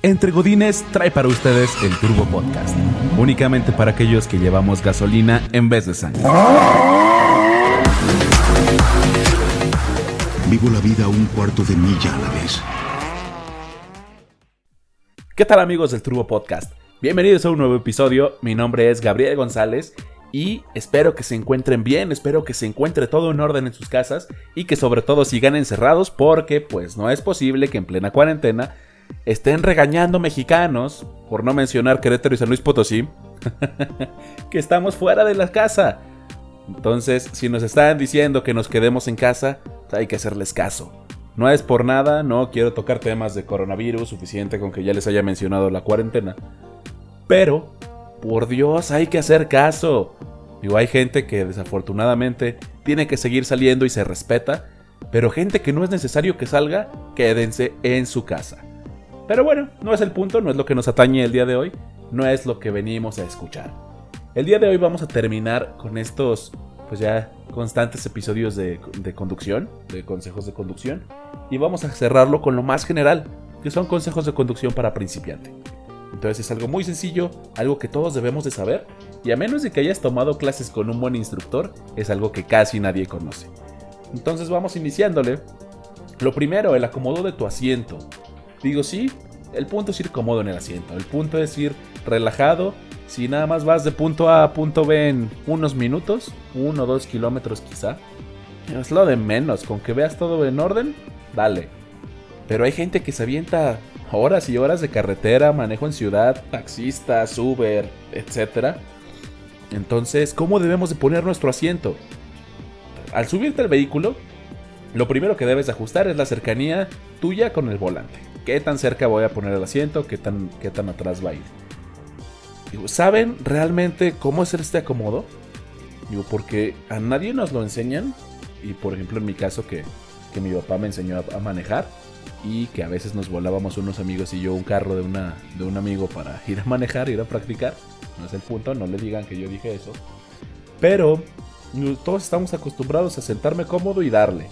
Entre Godines trae para ustedes el Turbo Podcast, únicamente para aquellos que llevamos gasolina en vez de sangre. Vivo la vida un cuarto de milla a la vez. ¿Qué tal amigos del Turbo Podcast? Bienvenidos a un nuevo episodio, mi nombre es Gabriel González y espero que se encuentren bien, espero que se encuentre todo en orden en sus casas y que sobre todo sigan encerrados porque pues no es posible que en plena cuarentena estén regañando mexicanos, por no mencionar Querétaro y San Luis Potosí, que estamos fuera de la casa. Entonces, si nos están diciendo que nos quedemos en casa, hay que hacerles caso. No es por nada, no quiero tocar temas de coronavirus, suficiente con que ya les haya mencionado la cuarentena. Pero, por Dios, hay que hacer caso. Digo, hay gente que desafortunadamente tiene que seguir saliendo y se respeta, pero gente que no es necesario que salga, quédense en su casa. Pero bueno, no es el punto, no es lo que nos atañe el día de hoy, no es lo que venimos a escuchar. El día de hoy vamos a terminar con estos, pues ya constantes episodios de, conducción, de consejos de conducción, y vamos a cerrarlo con lo más general, que son consejos de conducción para principiante. Entonces es algo muy sencillo, algo que todos debemos de saber, y a menos de que hayas tomado clases con un buen instructor, es algo que casi nadie conoce. Entonces vamos iniciándole. Lo primero, el acomodo de tu asiento. Digo, sí, el punto es ir cómodo en el asiento, el punto es ir relajado. Si nada más vas de punto A a punto B en unos minutos, uno o dos kilómetros quizá, es lo de menos, con que veas todo en orden, dale. Pero hay gente que se avienta horas y horas de carretera, manejo en ciudad, taxistas, Uber, etc. Entonces, ¿cómo debemos de poner nuestro asiento? Al subirte al vehículo, lo primero que debes ajustar es la cercanía tuya con el volante qué tan cerca voy a poner el asiento, qué tan, qué tan atrás va a ir. ¿Saben realmente cómo hacer este acomodo? Digo, porque a nadie nos lo enseñan. Y por ejemplo, en mi caso, que, mi papá me enseñó a, manejar. Y que a veces nos volábamos unos amigos y yo un carro de, una, de un amigo para ir a manejar, ir a practicar. No es el punto, no le digan que yo dije eso. Pero todos estamos acostumbrados a sentarme cómodo y darle.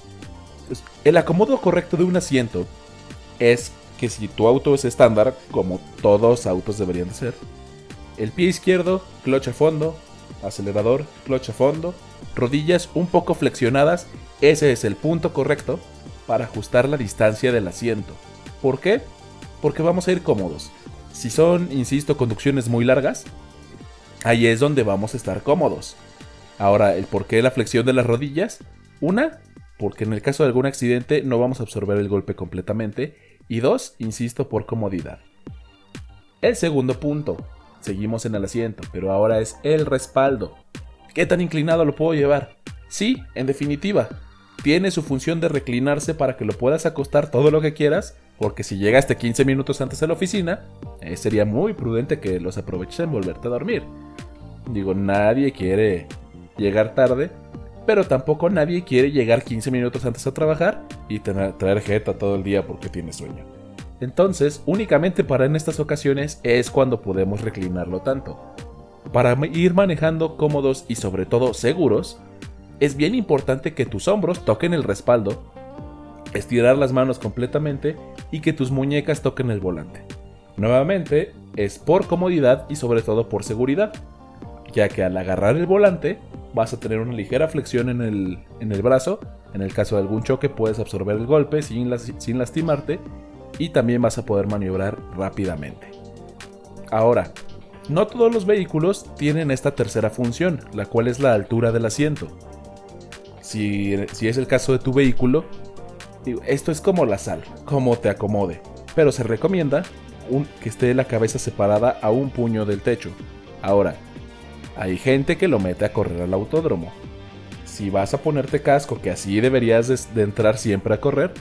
Pues, el acomodo correcto de un asiento es que si tu auto es estándar, como todos autos deberían de ser, el pie izquierdo, cloche a fondo, acelerador, cloche a fondo, rodillas un poco flexionadas, ese es el punto correcto para ajustar la distancia del asiento. ¿Por qué? Porque vamos a ir cómodos. Si son, insisto, conducciones muy largas, ahí es donde vamos a estar cómodos. Ahora, el por qué la flexión de las rodillas. Una, porque en el caso de algún accidente no vamos a absorber el golpe completamente y dos, insisto, por comodidad. El segundo punto, seguimos en el asiento, pero ahora es el respaldo. ¿Qué tan inclinado lo puedo llevar? Sí, en definitiva, tiene su función de reclinarse para que lo puedas acostar todo lo que quieras, porque si llegaste 15 minutos antes a la oficina, eh, sería muy prudente que los aproveches en volverte a dormir. Digo, nadie quiere llegar tarde, pero tampoco nadie quiere llegar 15 minutos antes a trabajar y traer jeta todo el día porque tiene sueño. Entonces, únicamente para en estas ocasiones es cuando podemos reclinarlo tanto. Para ir manejando cómodos y sobre todo seguros, es bien importante que tus hombros toquen el respaldo, estirar las manos completamente y que tus muñecas toquen el volante. Nuevamente, es por comodidad y sobre todo por seguridad, ya que al agarrar el volante vas a tener una ligera flexión en el, en el brazo. En el caso de algún choque puedes absorber el golpe sin, sin lastimarte y también vas a poder maniobrar rápidamente. Ahora, no todos los vehículos tienen esta tercera función, la cual es la altura del asiento. Si, si es el caso de tu vehículo, esto es como la sal, como te acomode, pero se recomienda que esté la cabeza separada a un puño del techo. Ahora, hay gente que lo mete a correr al autódromo. Si vas a ponerte casco, que así deberías de, entrar siempre a correr,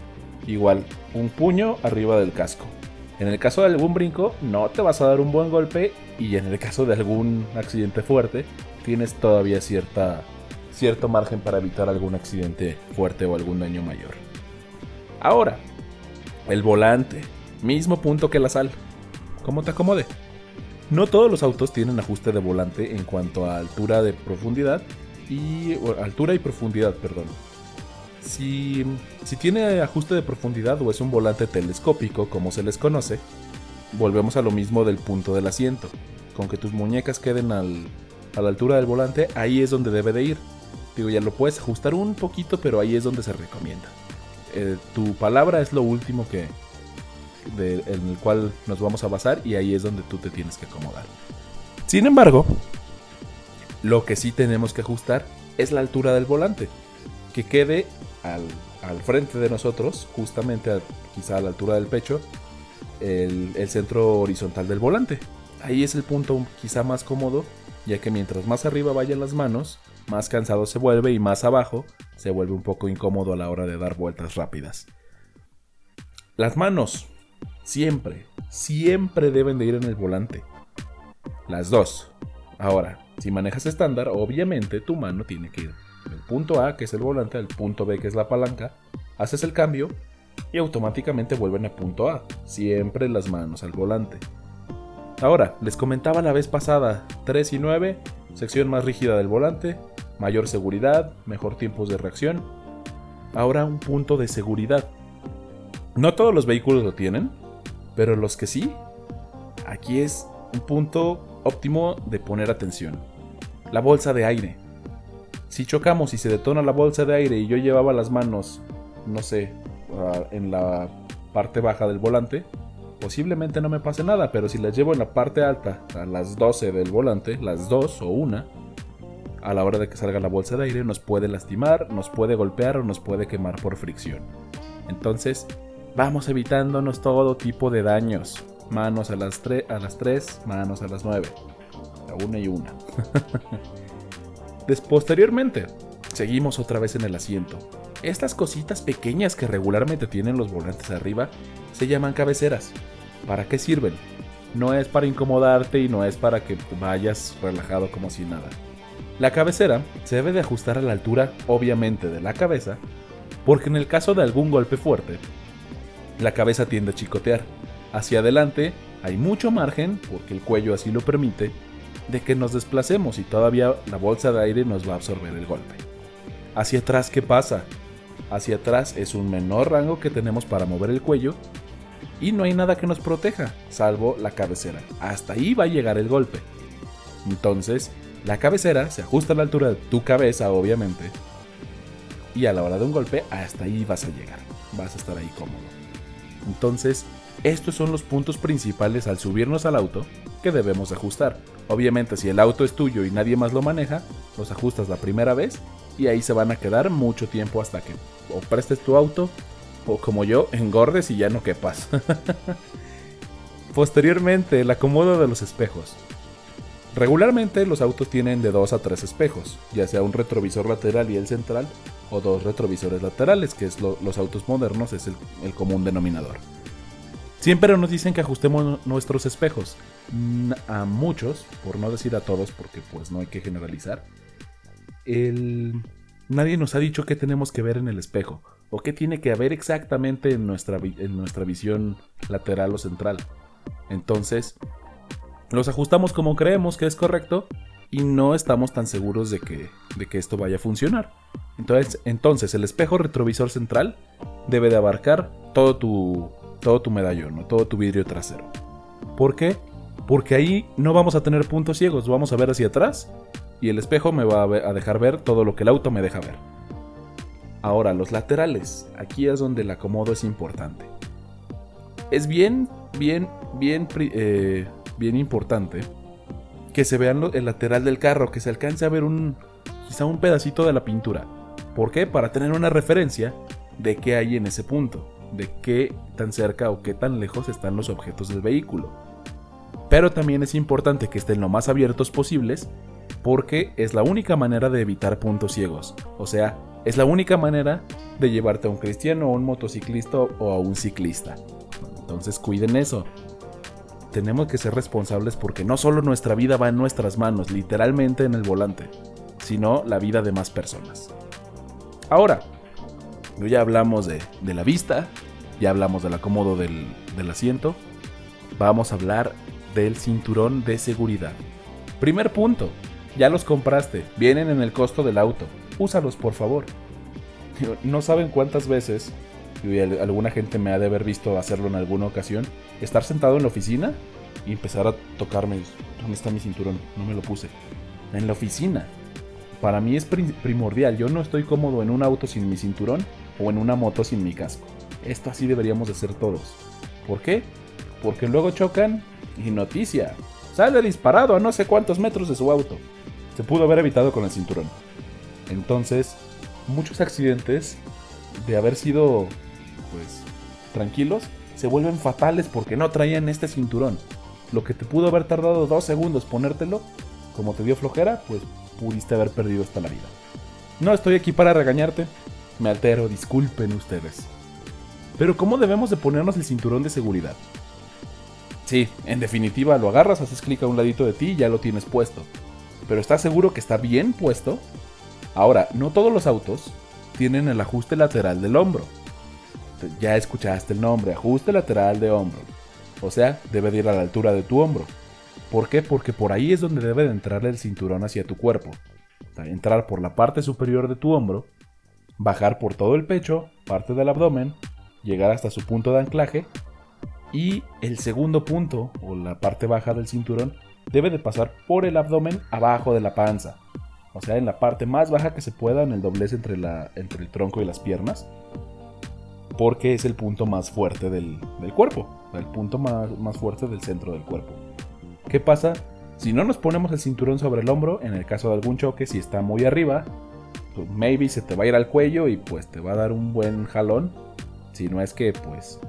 igual un puño arriba del casco. En el caso de algún brinco, no te vas a dar un buen golpe y en el caso de algún accidente fuerte, tienes todavía cierta, cierto margen para evitar algún accidente fuerte o algún daño mayor. Ahora, el volante, mismo punto que la sal. ¿Cómo te acomode? No todos los autos tienen ajuste de volante en cuanto a altura de profundidad y altura y profundidad, perdón. Si, si tiene ajuste de profundidad o es un volante telescópico, como se les conoce, volvemos a lo mismo del punto del asiento. Con que tus muñecas queden al, a la altura del volante, ahí es donde debe de ir. Digo, ya lo puedes ajustar un poquito, pero ahí es donde se recomienda. Eh, tu palabra es lo último que en el cual nos vamos a basar y ahí es donde tú te tienes que acomodar. Sin embargo, lo que sí tenemos que ajustar es la altura del volante, que quede al, frente de nosotros, justamente quizá a la altura del pecho, el centro horizontal del volante. Ahí es el punto quizá más cómodo, ya que mientras más arriba vayan las manos, más cansado se vuelve y más abajo se vuelve un poco incómodo a la hora de dar vueltas rápidas. Las manos, siempre, siempre deben de ir en el volante. Las dos. Ahora, si manejas estándar, obviamente tu mano tiene que ir del punto A, que es el volante, al punto B, que es la palanca, haces el cambio y automáticamente vuelven a punto A. Siempre las manos al volante. Ahora, les comentaba la vez pasada, 3 y 9, sección más rígida del volante, mayor seguridad, mejor tiempos de reacción. Ahora un punto de seguridad. No todos los vehículos lo tienen, pero los que sí, aquí es un punto óptimo de poner atención. La bolsa de aire. Si chocamos y se detona la bolsa de aire y yo llevaba las manos, no sé, en la parte baja del volante, posiblemente no me pase nada, pero si las llevo en la parte alta, a las 12 del volante, las 2 o una, a la hora de que salga la bolsa de aire nos puede lastimar, nos puede golpear o nos puede quemar por fricción. Entonces, vamos evitándonos todo tipo de daños. Manos a las, a las 3, manos a las 9. A una y una. posteriormente, seguimos otra vez en el asiento. Estas cositas pequeñas que regularmente tienen los volantes arriba se llaman cabeceras. ¿Para qué sirven? No es para incomodarte y no es para que vayas relajado como si nada. La cabecera se debe de ajustar a la altura, obviamente, de la cabeza, porque en el caso de algún golpe fuerte, la cabeza tiende a chicotear. Hacia adelante hay mucho margen, porque el cuello así lo permite, de que nos desplacemos y todavía la bolsa de aire nos va a absorber el golpe. Hacia atrás, ¿qué pasa? Hacia atrás es un menor rango que tenemos para mover el cuello y no hay nada que nos proteja, salvo la cabecera. Hasta ahí va a llegar el golpe. Entonces, la cabecera se ajusta a la altura de tu cabeza, obviamente. Y a la hora de un golpe, hasta ahí vas a llegar. Vas a estar ahí cómodo. Entonces, estos son los puntos principales al subirnos al auto que debemos ajustar. Obviamente, si el auto es tuyo y nadie más lo maneja, los ajustas la primera vez y ahí se van a quedar mucho tiempo hasta que o prestes tu auto o como yo, engordes y ya no quepas. Posteriormente, el acomodo de los espejos. Regularmente los autos tienen de 2 a 3 espejos, ya sea un retrovisor lateral y el central, o dos retrovisores laterales, que es los autos modernos, es el, común denominador. Siempre nos dicen que ajustemos nuestros espejos. A muchos, por no decir a todos, porque pues no hay que generalizar, nadie nos ha dicho qué tenemos que ver en el espejo, o qué tiene que haber exactamente en nuestra, en nuestra visión lateral o central. Entonces, los ajustamos como creemos que es correcto y no estamos tan seguros de que, de que esto vaya a funcionar. Entonces, entonces, el espejo retrovisor central debe de abarcar todo tu, todo tu medallón, todo tu vidrio trasero. ¿Por qué? Porque ahí no vamos a tener puntos ciegos, vamos a ver hacia atrás y el espejo me va a dejar ver todo lo que el auto me deja ver. Ahora, los laterales, aquí es donde el acomodo es importante. Es bien, bien, bien eh, bien importante que se vean el lateral del carro, que se alcance a ver un quizá un pedacito de la pintura. ¿Por qué? Para tener una referencia de qué hay en ese punto, de qué tan cerca o qué tan lejos están los objetos del vehículo. Pero también es importante que estén lo más abiertos posibles porque es la única manera de evitar puntos ciegos. O sea, es la única manera de llevarte a un cristiano, a un motociclista o a un ciclista. Entonces cuiden eso tenemos que ser responsables porque no solo nuestra vida va en nuestras manos, literalmente en el volante, sino la vida de más personas. Ahora, ya hablamos de, la vista, ya hablamos del acomodo del, del asiento, vamos a hablar del cinturón de seguridad. Primer punto, ya los compraste, vienen en el costo del auto, úsalos por favor. No saben cuántas veces y alguna gente me ha de haber visto hacerlo en alguna ocasión, estar sentado en la oficina y empezar a tocarme, ¿dónde está mi cinturón? No me lo puse. En la oficina. Para mí es primordial, yo no estoy cómodo en un auto sin mi cinturón o en una moto sin mi casco. Esto así deberíamos de ser todos. ¿Por qué? Porque luego chocan y noticia. Sale disparado a no sé cuántos metros de su auto. Se pudo haber evitado con el cinturón. Entonces, muchos accidentes de haber sido pues tranquilos se vuelven fatales porque no traían este cinturón. Lo que te pudo haber tardado dos segundos ponértelo, como te dio flojera, pues pudiste haber perdido hasta la vida. No estoy aquí para regañarte, me altero, disculpen ustedes. Pero ¿cómo debemos de ponernos el cinturón de seguridad? Sí, en definitiva lo agarras, haces clic a un ladito de ti y ya lo tienes puesto. Pero ¿estás seguro que está bien puesto? Ahora, no todos los autos tienen el ajuste lateral del hombro. Ya escuchaste el nombre, ajuste lateral de hombro. O sea, debe de ir a la altura de tu hombro. ¿Por qué? Porque por ahí es donde debe de entrarle el cinturón hacia tu cuerpo. Entrar por la parte superior de tu hombro, bajar por todo el pecho, parte del abdomen, llegar hasta su punto de anclaje y el segundo punto, o la parte baja del cinturón, debe de pasar por el abdomen abajo de la panza. O sea, en la parte más baja que se pueda, en el doblez entre, la, entre el tronco y las piernas porque es el punto más fuerte del, cuerpo, el punto más, más, fuerte del centro del cuerpo. ¿Qué pasa? Si no nos ponemos el cinturón sobre el hombro, en el caso de algún choque, si está muy arriba, pues maybe se te va a ir al cuello y pues te va a dar un buen jalón. Si no es que, pues,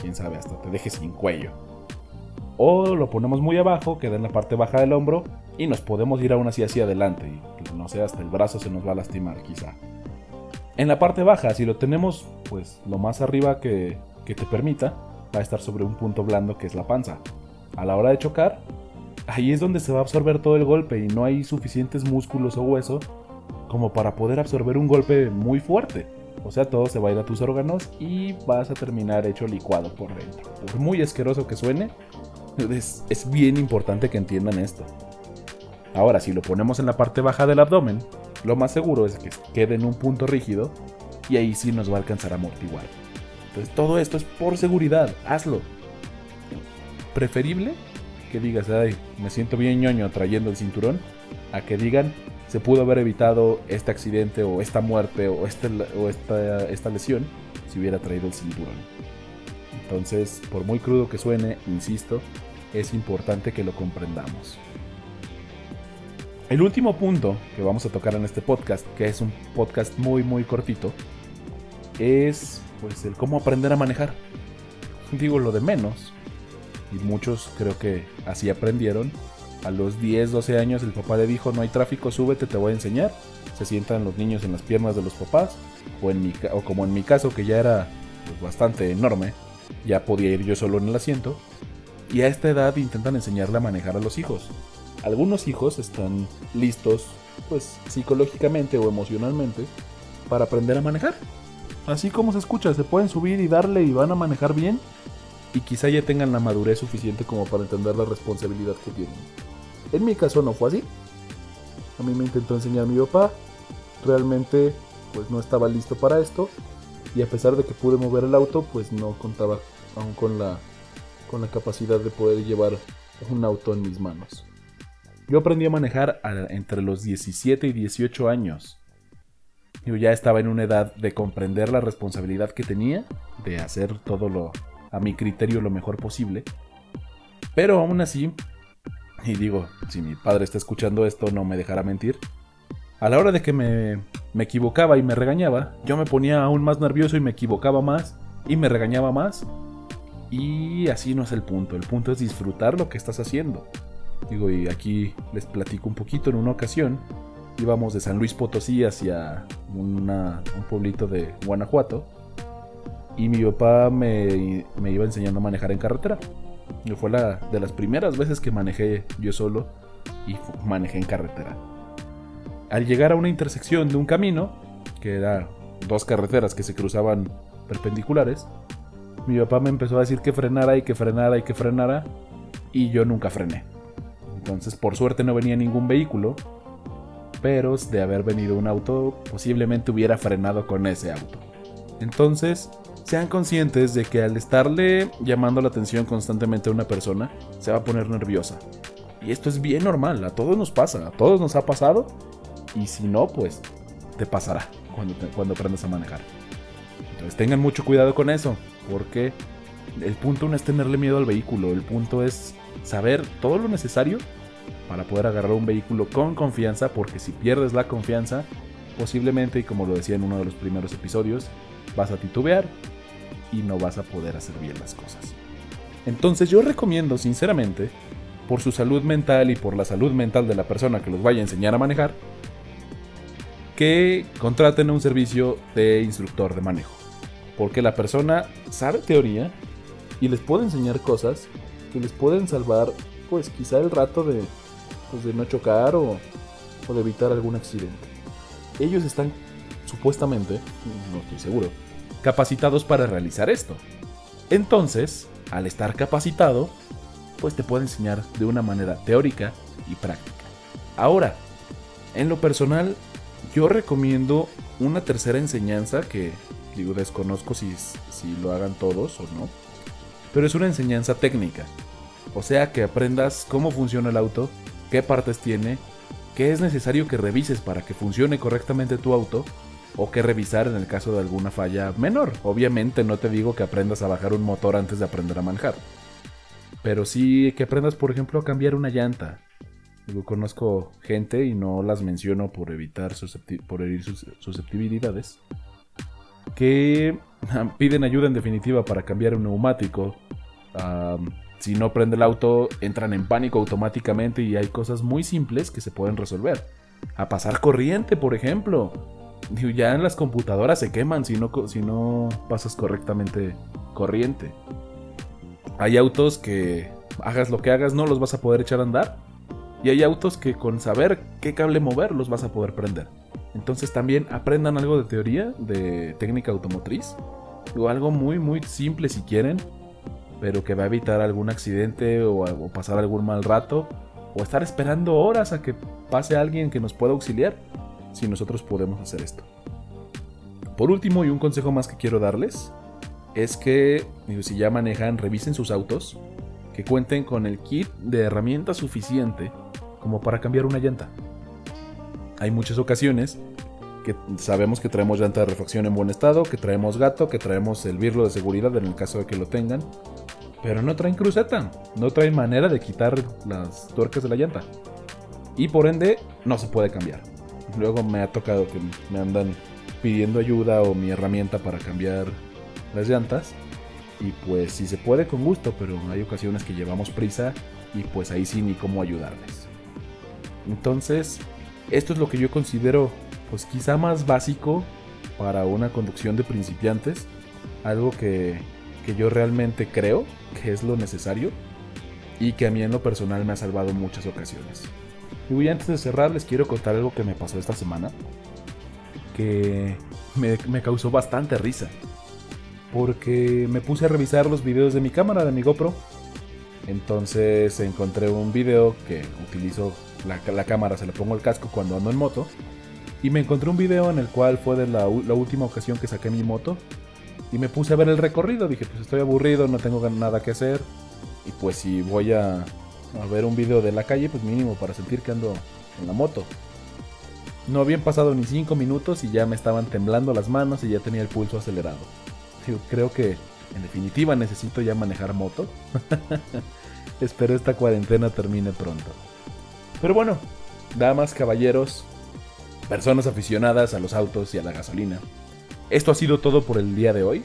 quién sabe, hasta te dejes sin cuello. O lo ponemos muy abajo, queda en la parte baja del hombro, y nos podemos ir aún así hacia adelante, y no sé, hasta el brazo se nos va a lastimar quizá. En la parte baja, si lo tenemos pues lo más arriba que, te permita, va a estar sobre un punto blando que es la panza. A la hora de chocar, ahí es donde se va a absorber todo el golpe y no hay suficientes músculos o hueso como para poder absorber un golpe muy fuerte. O sea, todo se va a ir a tus órganos y vas a terminar hecho licuado por dentro. Por muy asqueroso que suene, es, es bien importante que entiendan esto. Ahora, si lo ponemos en la parte baja del abdomen, lo más seguro es que quede en un punto rígido y ahí sí nos va a alcanzar a amortiguar. Entonces todo esto es por seguridad, hazlo. Preferible que digas, ay, me siento bien ñoño trayendo el cinturón, a que digan, se pudo haber evitado este accidente o esta muerte o, este, o esta, esta lesión si hubiera traído el cinturón. Entonces, por muy crudo que suene, insisto, es importante que lo comprendamos. El último punto que vamos a tocar en este podcast, que es un podcast muy muy cortito, es pues el cómo aprender a manejar. Digo lo de menos. Y muchos creo que así aprendieron. A los 10, 12 años el papá le dijo, no hay tráfico, súbete, te voy a enseñar. Se sientan los niños en las piernas de los papás. O, en mi, o como en mi caso, que ya era pues, bastante enorme, ya podía ir yo solo en el asiento. Y a esta edad intentan enseñarle a manejar a los hijos algunos hijos están listos, pues psicológicamente o emocionalmente, para aprender a manejar. Así como se escucha, se pueden subir y darle y van a manejar bien y quizá ya tengan la madurez suficiente como para entender la responsabilidad que tienen. En mi caso no fue así. A mí me intentó enseñar mi papá, realmente pues no estaba listo para esto y a pesar de que pude mover el auto, pues no contaba aún con la con la capacidad de poder llevar un auto en mis manos. Yo aprendí a manejar entre los 17 y 18 años. Yo ya estaba en una edad de comprender la responsabilidad que tenía, de hacer todo lo a mi criterio lo mejor posible. Pero aún así, y digo, si mi padre está escuchando esto no me dejará mentir, a la hora de que me, me equivocaba y me regañaba, yo me ponía aún más nervioso y me equivocaba más y me regañaba más. Y así no es el punto, el punto es disfrutar lo que estás haciendo. Digo, y aquí les platico un poquito en una ocasión. Íbamos de San Luis Potosí hacia un pueblito de Guanajuato. Y mi papá me, iba enseñando a manejar en carretera. Y fue la de las primeras veces que manejé yo solo y manejé en carretera. Al llegar a una intersección de un camino, que era dos carreteras que se cruzaban perpendiculares, mi papá me empezó a decir que frenara y que frenara y que frenara, y yo nunca frené. Entonces, por suerte no venía ningún vehículo, pero de haber venido un auto, posiblemente hubiera frenado con ese auto. Entonces, sean conscientes de que al estarle llamando la atención constantemente a una persona, se va a poner nerviosa. Y esto es bien normal, a todos nos pasa, a todos nos ha pasado. Y si no, pues te pasará cuando, cuando aprendas a manejar. Entonces tengan mucho cuidado con eso, porque el punto no es tenerle miedo al vehículo, el punto es saber todo lo necesario para poder agarrar un vehículo con confianza, porque si pierdes la confianza, posiblemente, y como lo decía en uno de los primeros episodios, vas a titubear y no vas a poder hacer bien las cosas. Entonces yo recomiendo sinceramente, por su salud mental y por la salud mental de la persona que los vaya a enseñar a manejar, que contraten un servicio de instructor de manejo. Porque la persona sabe teoría y les puede enseñar cosas que les pueden salvar, pues quizá el rato de, pues, de no chocar o, o de evitar algún accidente. Ellos están supuestamente, no estoy seguro, capacitados para realizar esto. Entonces, al estar capacitado, pues te puede enseñar de una manera teórica y práctica. Ahora, en lo personal, yo recomiendo una tercera enseñanza que, digo, desconozco si, si lo hagan todos o no, pero es una enseñanza técnica. O sea, que aprendas cómo funciona el auto, qué partes tiene, qué es necesario que revises para que funcione correctamente tu auto o qué revisar en el caso de alguna falla menor. Obviamente no te digo que aprendas a bajar un motor antes de aprender a manejar. Pero sí que aprendas, por ejemplo, a cambiar una llanta. Conozco gente y no las menciono por evitar por herir sus susceptibilidades que piden ayuda en definitiva para cambiar un neumático. si no prende el auto, entran en pánico automáticamente y hay cosas muy simples que se pueden resolver. A pasar corriente, por ejemplo. Ya en las computadoras se queman si no, si no pasas correctamente corriente. Hay autos que hagas lo que hagas no los vas a poder echar a andar. Y hay autos que con saber qué cable mover los vas a poder prender. Entonces también aprendan algo de teoría, de técnica automotriz. O algo muy muy simple si quieren. Pero que va a evitar algún accidente o, pasar algún mal rato. O estar esperando horas a que pase alguien que nos pueda auxiliar. Si nosotros podemos hacer esto. Por último y un consejo más que quiero darles es que si ya manejan, revisen sus autos, que cuenten con el kit de herramientas suficiente como para cambiar una llanta. Hay muchas ocasiones que sabemos que traemos llanta de refacción en buen estado, que traemos gato, que traemos el birlo de seguridad en el caso de que lo tengan, pero no traen cruceta, no traen manera de quitar las tuercas de la llanta. Y por ende no se puede cambiar. Luego me ha tocado que me andan pidiendo ayuda o mi herramienta para cambiar las llantas. Y pues si se puede con gusto, pero hay ocasiones que llevamos prisa y pues ahí sí ni cómo ayudarles. Entonces, esto es lo que yo considero pues quizá más básico para una conducción de principiantes. Algo que, que yo realmente creo que es lo necesario y que a mí en lo personal me ha salvado muchas ocasiones. Y antes de cerrar les quiero contar algo que me pasó esta semana que me, me causó bastante risa porque me puse a revisar los videos de mi cámara, de mi GoPro. Entonces encontré un video que utilizo la, cámara, se le pongo el casco cuando ando en moto. Y me encontré un video en el cual fue de la, última ocasión que saqué mi moto. Y me puse a ver el recorrido. Dije, pues estoy aburrido, no tengo nada que hacer. Y pues si voy a, ver un video de la calle, pues mínimo para sentir que ando en la moto. No habían pasado ni 5 minutos y ya me estaban temblando las manos y ya tenía el pulso acelerado creo que en definitiva necesito ya manejar moto. Espero esta cuarentena termine pronto. Pero bueno, damas, caballeros, personas aficionadas a los autos y a la gasolina. Esto ha sido todo por el día de hoy.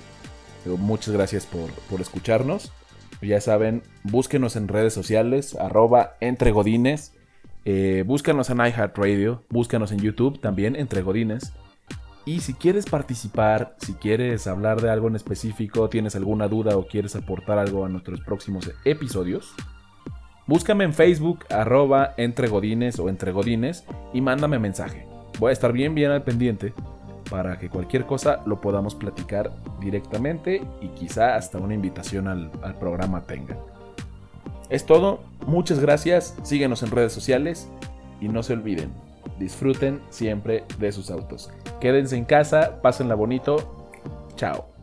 Muchas gracias por, escucharnos. Ya saben, búsquenos en redes sociales, arroba entregodines. Eh, búscanos en iHeartRadio, búscanos en YouTube también, entre Godines. Y si quieres participar, si quieres hablar de algo en específico, tienes alguna duda o quieres aportar algo a nuestros próximos episodios, búscame en Facebook, arroba entregodines o entregodines y mándame mensaje. Voy a estar bien, bien al pendiente para que cualquier cosa lo podamos platicar directamente y quizá hasta una invitación al, al programa tenga. Es todo, muchas gracias, síguenos en redes sociales y no se olviden, disfruten siempre de sus autos. Quédense en casa, pásenla bonito. Chao.